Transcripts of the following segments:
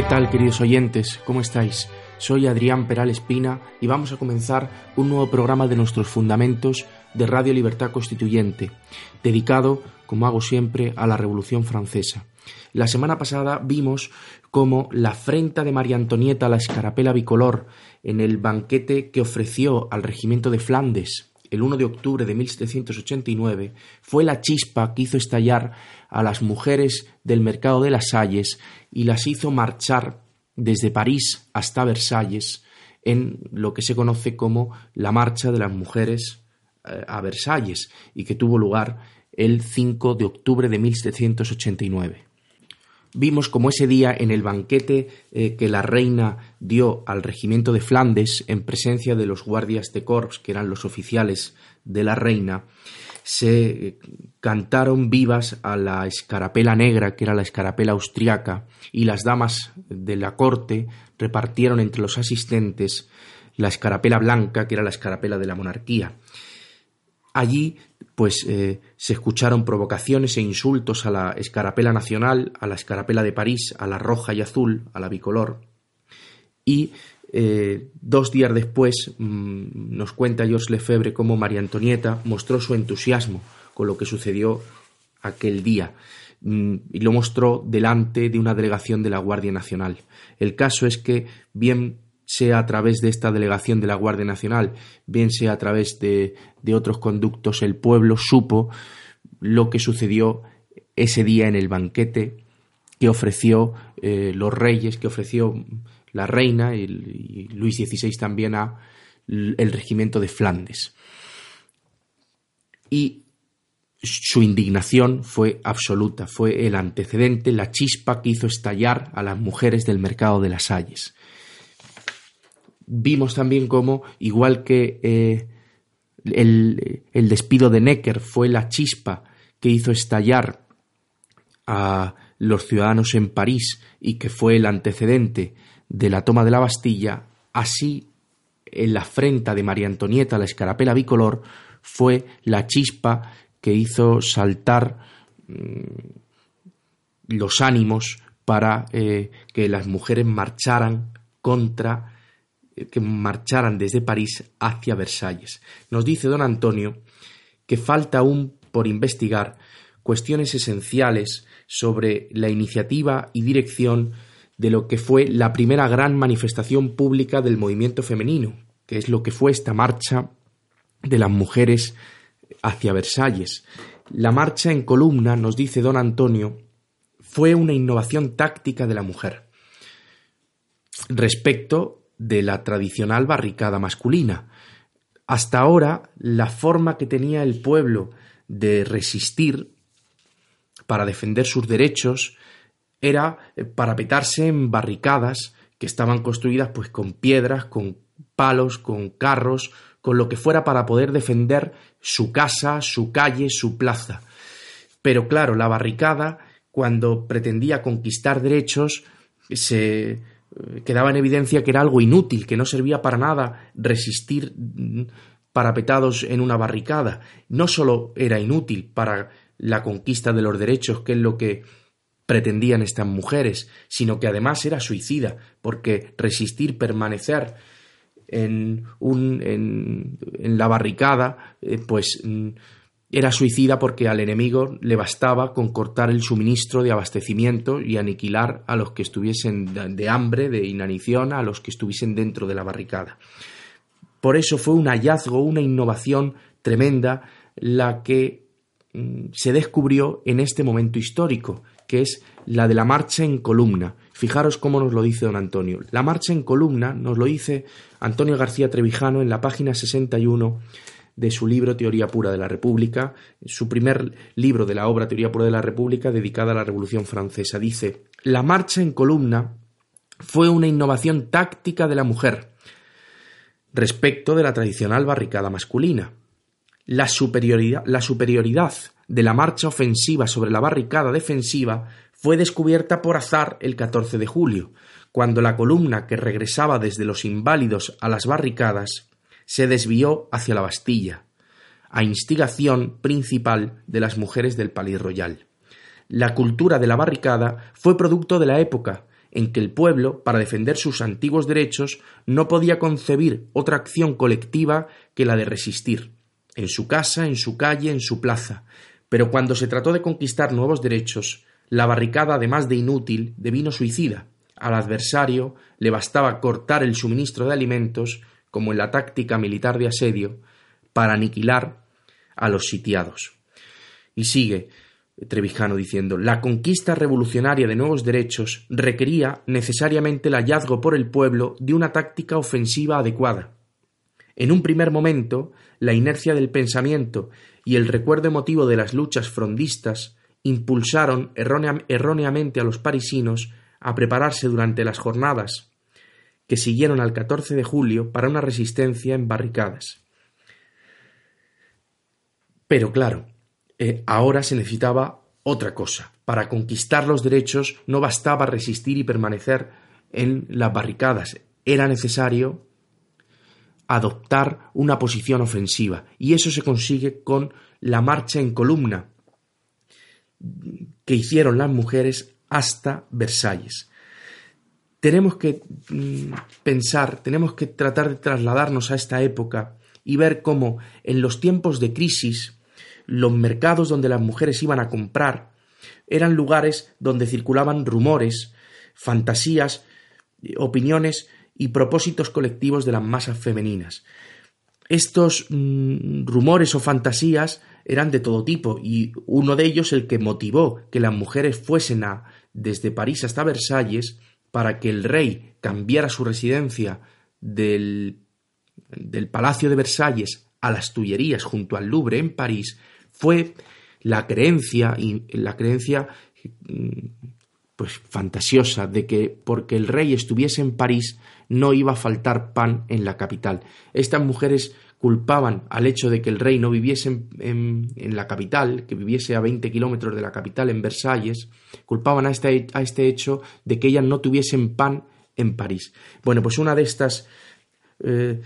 ¿Qué tal, queridos oyentes? ¿Cómo estáis? Soy Adrián Peral Espina y vamos a comenzar un nuevo programa de nuestros fundamentos de Radio Libertad Constituyente, dedicado, como hago siempre, a la Revolución Francesa. La semana pasada vimos cómo la afrenta de María Antonieta a la escarapela bicolor en el banquete que ofreció al regimiento de Flandes el 1 de octubre de 1789 fue la chispa que hizo estallar a las mujeres del mercado de las Salles y las hizo marchar desde París hasta Versalles en lo que se conoce como la Marcha de las Mujeres eh, a Versalles y que tuvo lugar el 5 de octubre de 1789. Vimos como ese día en el banquete eh, que la reina dio al regimiento de Flandes en presencia de los guardias de corps, que eran los oficiales de la reina, se cantaron vivas a la escarapela negra, que era la escarapela austriaca, y las damas de la corte repartieron entre los asistentes la escarapela blanca, que era la escarapela de la monarquía. Allí, pues, eh, se escucharon provocaciones e insultos a la escarapela nacional, a la escarapela de París, a la roja y azul, a la bicolor. Y eh, dos días después mm, nos cuenta Georges Lefebvre cómo María Antonieta mostró su entusiasmo con lo que sucedió aquel día mm, y lo mostró delante de una delegación de la Guardia Nacional. El caso es que, bien sea a través de esta delegación de la Guardia Nacional, bien sea a través de, otros conductos, el pueblo supo lo que sucedió ese día en el banquete que ofreció eh, los reyes, que ofreció la reina y, Luis XVI también a el regimiento de Flandes. Y su indignación fue absoluta, fue el antecedente, la chispa que hizo estallar a las mujeres del mercado de las Salles. Vimos también cómo, igual que eh, el, el despido de Necker fue la chispa que hizo estallar a los ciudadanos en París y que fue el antecedente de la toma de la Bastilla, así en la afrenta de María Antonieta, la escarapela bicolor, fue la chispa que hizo saltar mm, los ánimos para eh, que las mujeres marcharan contra, que marcharan desde París hacia Versalles. Nos dice don Antonio que falta aún por investigar cuestiones esenciales sobre la iniciativa y dirección de lo que fue la primera gran manifestación pública del movimiento femenino, que es lo que fue esta marcha de las mujeres hacia Versalles. La marcha en columna, nos dice don Antonio, fue una innovación táctica de la mujer respecto de la tradicional barricada masculina. Hasta ahora, la forma que tenía el pueblo de resistir para defender sus derechos era eh, parapetarse en barricadas que estaban construidas pues con piedras, con palos, con carros, con lo que fuera para poder defender su casa, su calle, su plaza. Pero claro, la barricada, cuando pretendía conquistar derechos, se quedaba en evidencia que era algo inútil, que no servía para nada resistir mm, parapetados en una barricada. No solo era inútil para la conquista de los derechos, que es lo que pretendían estas mujeres, sino que además era suicida, porque resistir, permanecer en, un, en, la barricada, eh, pues mm, era suicida porque al enemigo le bastaba con cortar el suministro de abastecimiento y aniquilar a los que estuviesen de hambre, de inanición, a los que estuviesen dentro de la barricada. Por eso fue un hallazgo, una innovación tremenda la que mm, se descubrió en este momento histórico, que es la de la marcha en columna. Fijaros cómo nos lo dice don Antonio. La marcha en columna nos lo dice Antonio García Trevijano en la página 61 de su libro Teoría Pura de la República, su primer libro de la obra Teoría Pura de la República dedicada a la Revolución Francesa. Dice, la marcha en columna fue una innovación táctica de la mujer respecto de la tradicional barricada masculina. La superioridad, la superioridad de la marcha ofensiva sobre la barricada defensiva fue descubierta por azar el 14 de julio, cuando la columna que regresaba desde los inválidos a las barricadas se desvió hacia la Bastilla, a instigación principal de las mujeres del Palais Royal. La cultura de la barricada fue producto de la época en que el pueblo, para defender sus antiguos derechos, no podía concebir otra acción colectiva que la de resistir, en su casa, en su calle, en su plaza, pero cuando se trató de conquistar nuevos derechos, la barricada, además de inútil, devino suicida. Al adversario le bastaba cortar el suministro de alimentos, como en la táctica militar de asedio, para aniquilar a los sitiados. Y sigue Trevijano diciendo la conquista revolucionaria de nuevos derechos requería necesariamente el hallazgo por el pueblo de una táctica ofensiva adecuada. En un primer momento, la inercia del pensamiento y el recuerdo emotivo de las luchas frondistas impulsaron erróneamente a los parisinos a prepararse durante las jornadas que siguieron al 14 de julio para una resistencia en barricadas. Pero claro, eh, ahora se necesitaba otra cosa. Para conquistar los derechos no bastaba resistir y permanecer en las barricadas. Era necesario adoptar una posición ofensiva. Y eso se consigue con la marcha en columna que hicieron las mujeres hasta Versalles. Tenemos que mm, pensar, tenemos que tratar de trasladarnos a esta época y ver cómo en los tiempos de crisis los mercados donde las mujeres iban a comprar eran lugares donde circulaban rumores, fantasías, opiniones y propósitos colectivos de las masas femeninas. Estos mm, rumores o fantasías eran de todo tipo y uno de ellos el que motivó que las mujeres fuesen a desde París hasta Versalles para que el rey cambiara su residencia del, del Palacio de Versalles a las Tullerías junto al Louvre en París fue la creencia la creencia mm, pues fantasiosa de que porque el rey estuviese en París no iba a faltar pan en la capital. Estas mujeres culpaban al hecho de que el rey no viviese en, la capital, que viviese a 20 kilómetros de la capital, en Versalles, culpaban a este, a este hecho de que ellas no tuviesen pan en París. Bueno, pues una de estas, eh,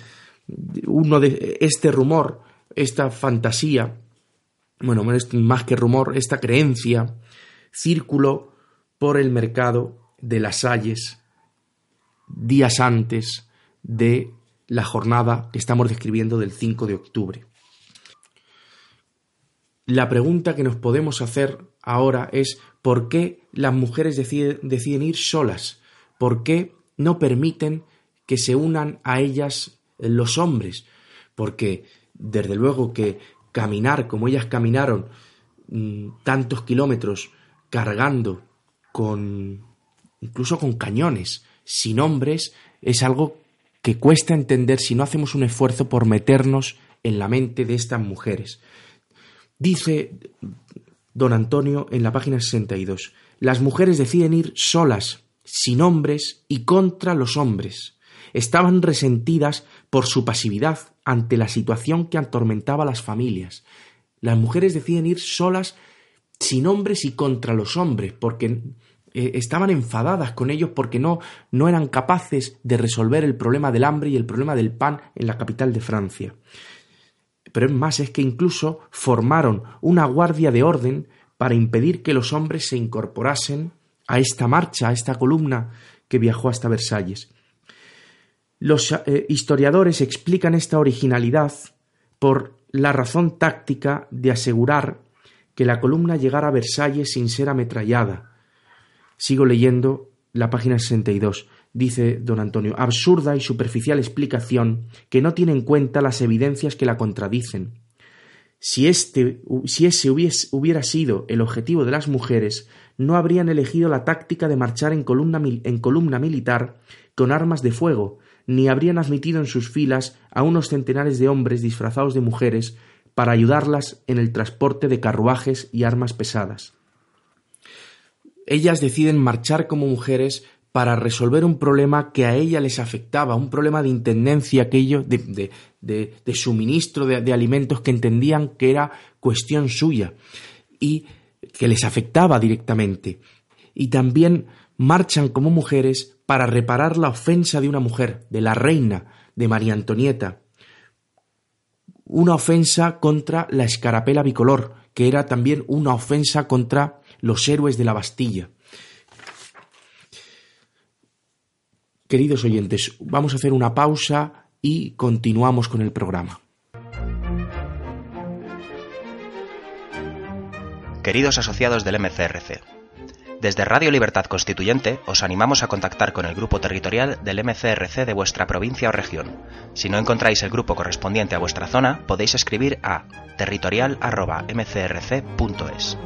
uno de este rumor, esta fantasía, bueno, más que rumor, esta creencia, circuló por el mercado de las Salles días antes de la jornada que estamos describiendo del 5 de octubre. La pregunta que nos podemos hacer ahora es ¿por qué las mujeres deciden, ir solas? ¿Por qué no permiten que se unan a ellas los hombres? Porque desde luego que caminar como ellas caminaron mm, tantos kilómetros cargando con incluso con cañones, sin hombres, es algo que cuesta entender si no hacemos un esfuerzo por meternos en la mente de estas mujeres. Dice don Antonio en la página 62, las mujeres deciden ir solas, sin hombres y contra los hombres. Estaban resentidas por su pasividad ante la situación que atormentaba a las familias. Las mujeres deciden ir solas sin hombres y contra los hombres, porque eh, estaban enfadadas con ellos porque no, no eran capaces de resolver el problema del hambre y el problema del pan en la capital de Francia. Pero es más, es que incluso formaron una guardia de orden para impedir que los hombres se incorporasen a esta marcha, a esta columna que viajó hasta Versalles. Los eh, historiadores explican esta originalidad por la razón táctica de asegurar que la columna llegara a Versalles sin ser ametrallada. Sigo leyendo la página 62. Dice don Antonio, absurda y superficial explicación que no tiene en cuenta las evidencias que la contradicen. Si, este, si ese hubiera sido el objetivo de las mujeres, no habrían elegido la táctica de marchar en columna, en columna militar con armas de fuego, ni habrían admitido en sus filas a unos centenares de hombres disfrazados de mujeres para ayudarlas en el transporte de carruajes y armas pesadas. Ellas deciden marchar como mujeres para resolver un problema que a ella les afectaba, un problema de intendencia aquello, de, de, suministro de, alimentos que entendían que era cuestión suya y que les afectaba directamente. Y también marchan como mujeres para reparar la ofensa de una mujer, de la reina, de María Antonieta, una ofensa contra la escarapela bicolor, que era también una ofensa contra los héroes de la Bastilla. Queridos oyentes, vamos a hacer una pausa y continuamos con el programa. Queridos asociados del MCRC, desde Radio Libertad Constituyente os animamos a contactar con el grupo territorial del MCRC de vuestra provincia o región. Si no encontráis el grupo correspondiente a vuestra zona, podéis escribir a territorial.mcrc.es.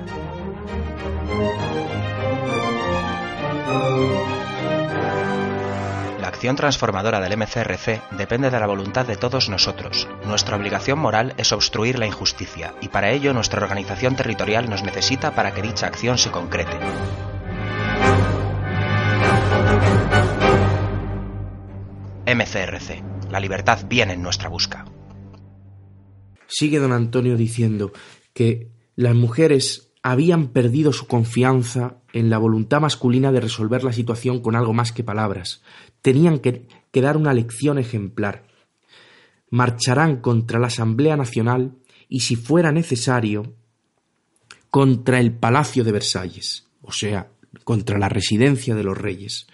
La acción transformadora del MCRC depende de la voluntad de todos nosotros. Nuestra obligación moral es obstruir la injusticia y para ello nuestra organización territorial nos necesita para que dicha acción se concrete. MCRC. La libertad viene en nuestra busca. Sigue don Antonio diciendo que las mujeres habían perdido su confianza en la voluntad masculina de resolver la situación con algo más que palabras. Tenían que, dar una lección ejemplar. Marcharán contra la Asamblea Nacional y, si fuera necesario, contra el Palacio de Versalles, o sea, contra la residencia de los reyes.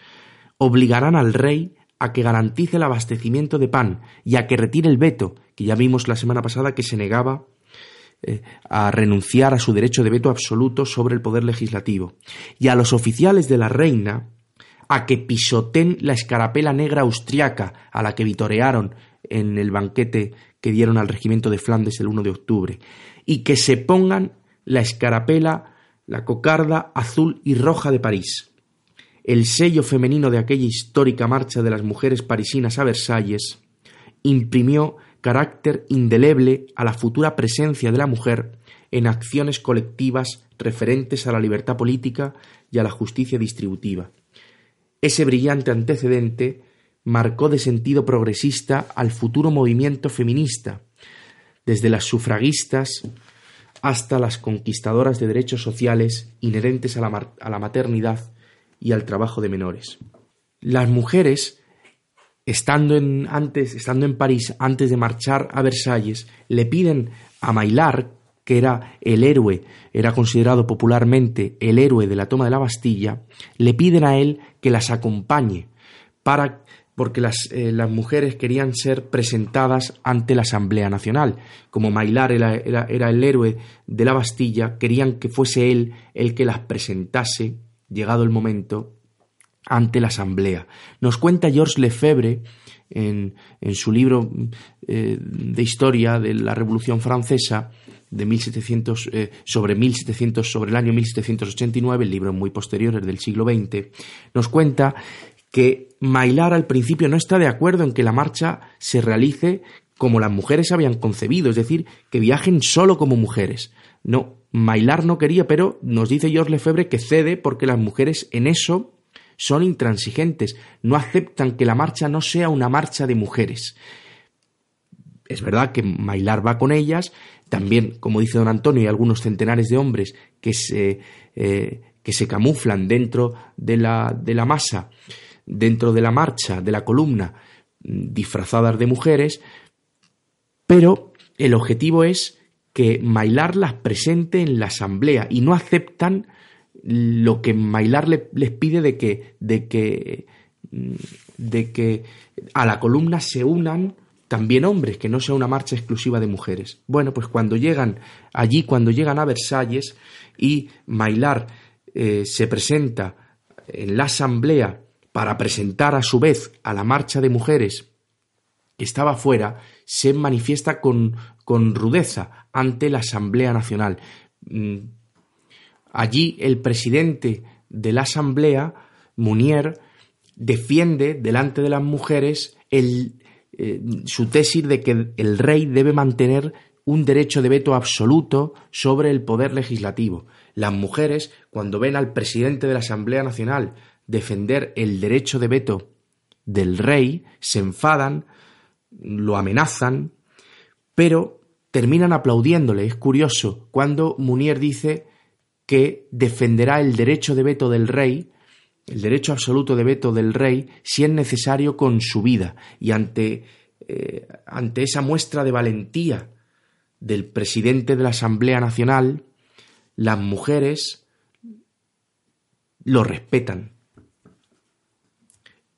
Obligarán al rey a que garantice el abastecimiento de pan y a que retire el veto, que ya vimos la semana pasada que se negaba eh, a renunciar a su derecho de veto absoluto sobre el poder legislativo, y a los oficiales de la reina a que pisoten la escarapela negra austriaca a la que vitorearon en el banquete que dieron al regimiento de Flandes el 1 de octubre, y que se pongan la escarapela la cocarda azul y roja de París. El sello femenino de aquella histórica marcha de las mujeres parisinas a Versalles imprimió carácter indeleble a la futura presencia de la mujer en acciones colectivas referentes a la libertad política y a la justicia distributiva. Ese brillante antecedente marcó de sentido progresista al futuro movimiento feminista, desde las sufragistas hasta las conquistadoras de derechos sociales inherentes a la, maternidad y al trabajo de menores. Las mujeres, estando en, antes, estando en París, antes de marchar a Versalles, le piden a Maillard, que era el héroe, era considerado popularmente el héroe de la toma de la Bastilla, le piden a él que las acompañe para porque las, eh, las, mujeres querían ser presentadas ante la Asamblea Nacional. Como Mailar era, era, el héroe de la Bastilla, querían que fuese él el que las presentase, llegado el momento, ante la Asamblea. Nos cuenta Georges Lefebvre en, en su libro eh, de historia de la Revolución Francesa de 1700, eh, sobre 1700, sobre el año 1789, el libro muy posterior, es del siglo XX, nos cuenta que Mailar al principio no está de acuerdo en que la marcha se realice como las mujeres habían concebido, es decir, que viajen solo como mujeres. No, Mailar no quería, pero nos dice Georges Lefebvre que cede porque las mujeres en eso son intransigentes, no aceptan que la marcha no sea una marcha de mujeres. Es verdad que Mailar va con ellas, también, como dice don Antonio, hay algunos centenares de hombres que se, eh, que se camuflan dentro de la, de la masa dentro de la marcha, de la columna, disfrazadas de mujeres, pero el objetivo es que Mailar las presente en la asamblea y no aceptan lo que Mailar les pide de que, de que, mm, de que a la columna se unan también hombres, que no sea una marcha exclusiva de mujeres. Bueno, pues cuando llegan allí, cuando llegan a Versalles y Mailar eh, se presenta en la asamblea para presentar a su vez a la marcha de mujeres que estaba fuera, se manifiesta con, con rudeza ante la Asamblea Nacional. Allí el presidente de la Asamblea, Munier, defiende delante de las mujeres eh, su tesis de que el rey debe mantener un derecho de veto absoluto sobre el poder legislativo. Las mujeres, cuando ven al presidente de la Asamblea Nacional defender el derecho de veto del rey, se enfadan, lo amenazan, pero terminan aplaudiéndole. Es curioso, cuando Munier dice que defenderá el derecho de veto del rey, el derecho absoluto de veto del rey, si es necesario con su vida. Y ante, eh, ante esa muestra de valentía del presidente de la Asamblea Nacional, las mujeres lo respetan.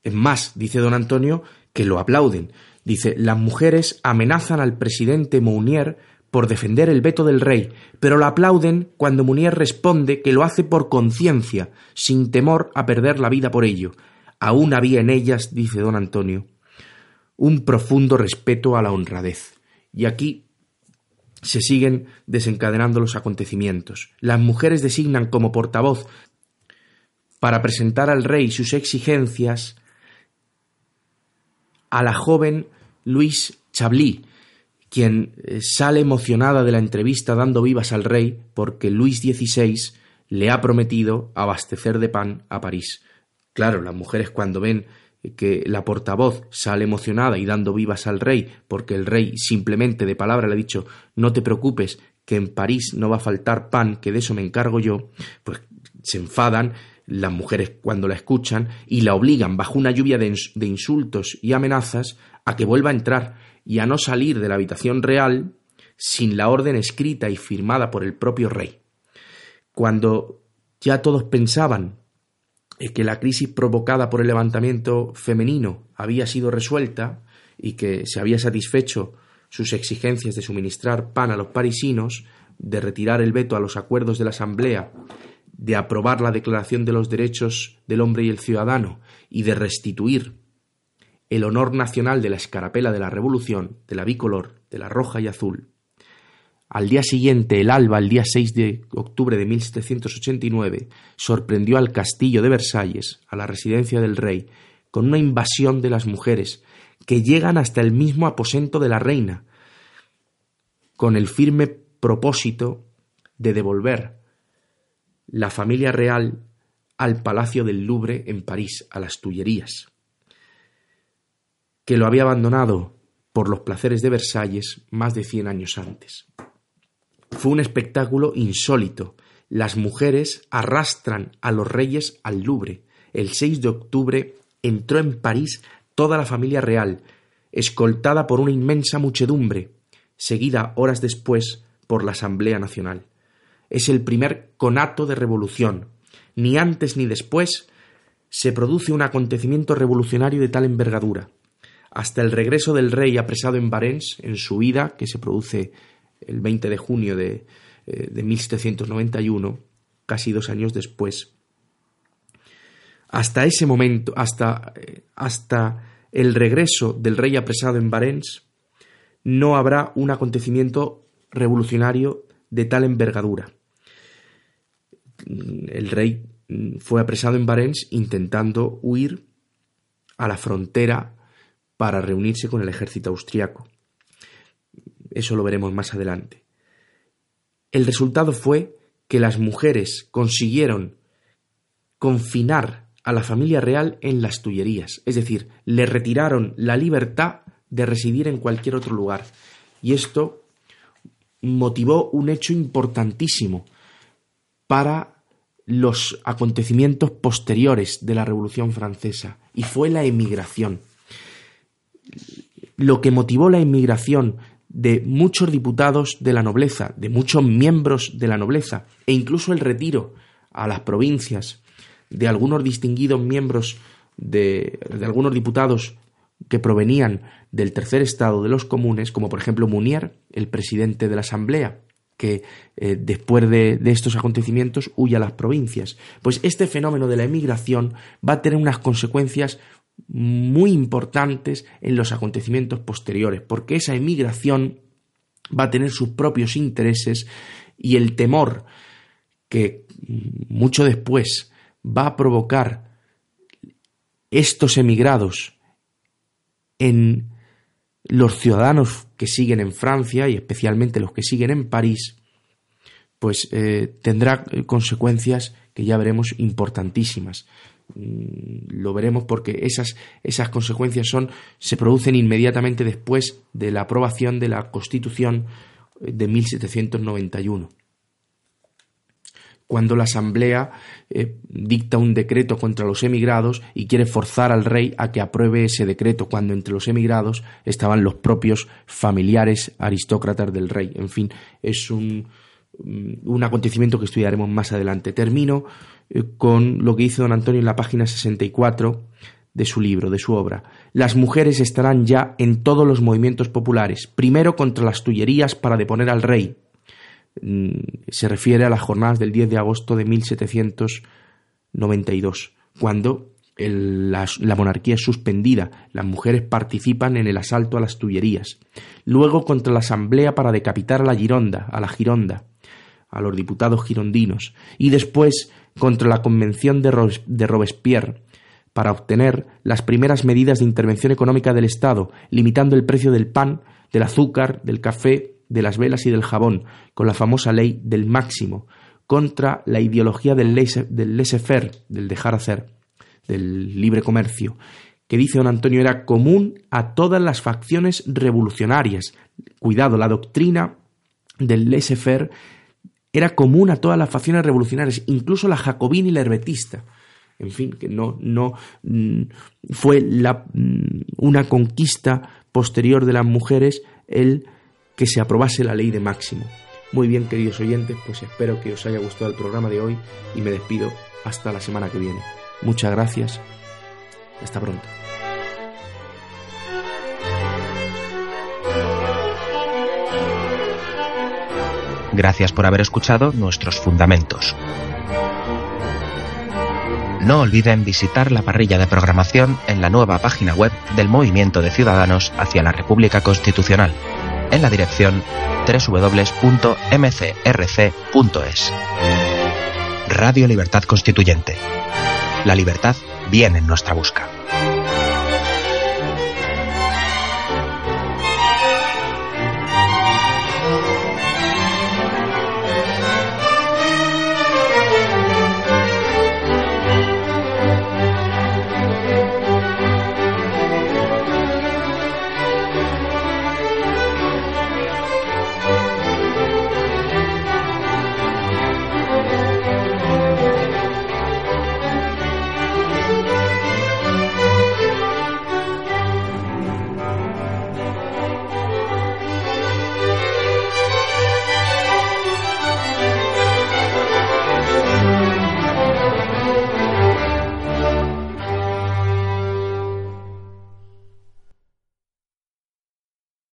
Es más, dice don Antonio, que lo aplauden. Dice, las mujeres amenazan al presidente Mounier por defender el veto del rey, pero lo aplauden cuando Munier responde que lo hace por conciencia, sin temor a perder la vida por ello. Aún había en ellas, dice don Antonio, un profundo respeto a la honradez. Y aquí se siguen desencadenando los acontecimientos. Las mujeres designan como portavoz para presentar al rey sus exigencias a la joven Louise Chablis, quien eh, sale emocionada de la entrevista dando vivas al rey porque Luis XVI le ha prometido abastecer de pan a París. Claro, las mujeres cuando ven que la portavoz sale emocionada y dando vivas al rey porque el rey simplemente de palabra le ha dicho no te preocupes que en París no va a faltar pan, que de eso me encargo yo, pues se enfadan las mujeres cuando la escuchan y la obligan bajo una lluvia de, de insultos y amenazas a que vuelva a entrar y a no salir de la habitación real sin la orden escrita y firmada por el propio rey. Cuando ya todos pensaban que la crisis provocada por el levantamiento femenino había sido resuelta y que se había satisfecho sus exigencias de suministrar pan a los parisinos, de retirar el veto a los acuerdos de la Asamblea, de aprobar la Declaración de los Derechos del Hombre y el Ciudadano y de restituir el honor nacional de la escarapela de la Revolución, de la bicolor, de la roja y azul. Al día siguiente, el alba, el día 6 de octubre de 1789, sorprendió al castillo de Versalles, a la residencia del rey, con una invasión de las mujeres, que llegan hasta el mismo aposento de la reina, con el firme propósito de devolver la familia real al Palacio del Louvre en París, a las Tullerías que lo había abandonado por los placeres de Versalles más de cien años antes. Fue un espectáculo insólito. Las mujeres arrastran a los reyes al Louvre. El 6 de octubre entró en París toda la familia real, escoltada por una inmensa muchedumbre, seguida horas después por la Asamblea Nacional. Es el primer conato de revolución. Ni antes ni después se produce un acontecimiento revolucionario de tal envergadura hasta el regreso del rey apresado en Barents, en su huida, que se produce el 20 de junio de, 1791, eh, casi dos años después. Hasta ese momento, hasta, eh, hasta el regreso del rey apresado en Barents, no habrá un acontecimiento revolucionario de tal envergadura. El rey fue apresado en Barents intentando huir a la frontera para reunirse con el ejército austriaco. Eso lo veremos más adelante. El resultado fue que las mujeres consiguieron confinar a la familia real en las Tullerías, es decir, le retiraron la libertad de residir en cualquier otro lugar. Y esto motivó un hecho importantísimo para los acontecimientos posteriores de la Revolución Francesa, y fue la emigración. Lo que motivó la inmigración de muchos diputados de la nobleza, de muchos miembros de la nobleza, e incluso el retiro a las provincias de algunos distinguidos miembros de, algunos diputados que provenían del tercer estado de los comunes, como por ejemplo Munier, el presidente de la Asamblea, que eh, después de, de, estos acontecimientos huye a las provincias. Pues este fenómeno de la emigración va a tener unas consecuencias muy importantes en los acontecimientos posteriores, porque esa emigración va a tener sus propios intereses y el temor que mucho después va a provocar estos emigrados en los ciudadanos que siguen en Francia y especialmente los que siguen en París, pues eh, tendrá consecuencias que ya veremos importantísimas. Mm, lo veremos porque esas, esas consecuencias son, se producen inmediatamente después de la aprobación de la Constitución de 1791 cuando la Asamblea eh, dicta un decreto contra los emigrados y quiere forzar al rey a que apruebe ese decreto, cuando entre los emigrados estaban los propios familiares aristócratas del rey. En fin, es un, mm, un acontecimiento que estudiaremos más adelante. Termino eh, con lo que dice don Antonio en la página 64 de su libro, de su obra. Las mujeres estarán ya en todos los movimientos populares, primero contra las tullerías para deponer al rey, se refiere a las jornadas del 10 de agosto de 1792, cuando la, monarquía es suspendida, las mujeres participan en el asalto a las Tullerías, luego contra la asamblea para decapitar a la Gironda, a la Gironda, a los diputados girondinos, y después contra la convención de Robespierre para obtener las primeras medidas de intervención económica del Estado, limitando el precio del pan, del azúcar, del café de las velas y del jabón, con la famosa ley del máximo, contra la ideología del laissez-faire, del dejar hacer, del libre comercio, que dice don Antonio era común a todas las facciones revolucionarias. Cuidado, la doctrina del laissez-faire era común a todas las facciones revolucionarias, incluso la jacobina y la herbetista. En fin, que no, no mm, fue la, mm, una conquista posterior de las mujeres el que se aprobase la ley de máximo. Muy bien, queridos oyentes, pues espero que os haya gustado el programa de hoy y me despido hasta la semana que viene. Muchas gracias. Hasta pronto. Gracias por haber escuchado nuestros fundamentos. No olviden visitar la parrilla de programación en la nueva página web del Movimiento de Ciudadanos hacia la República Constitucional en la dirección www.mcrc.es. Radio Libertad Constituyente. La libertad viene en nuestra busca.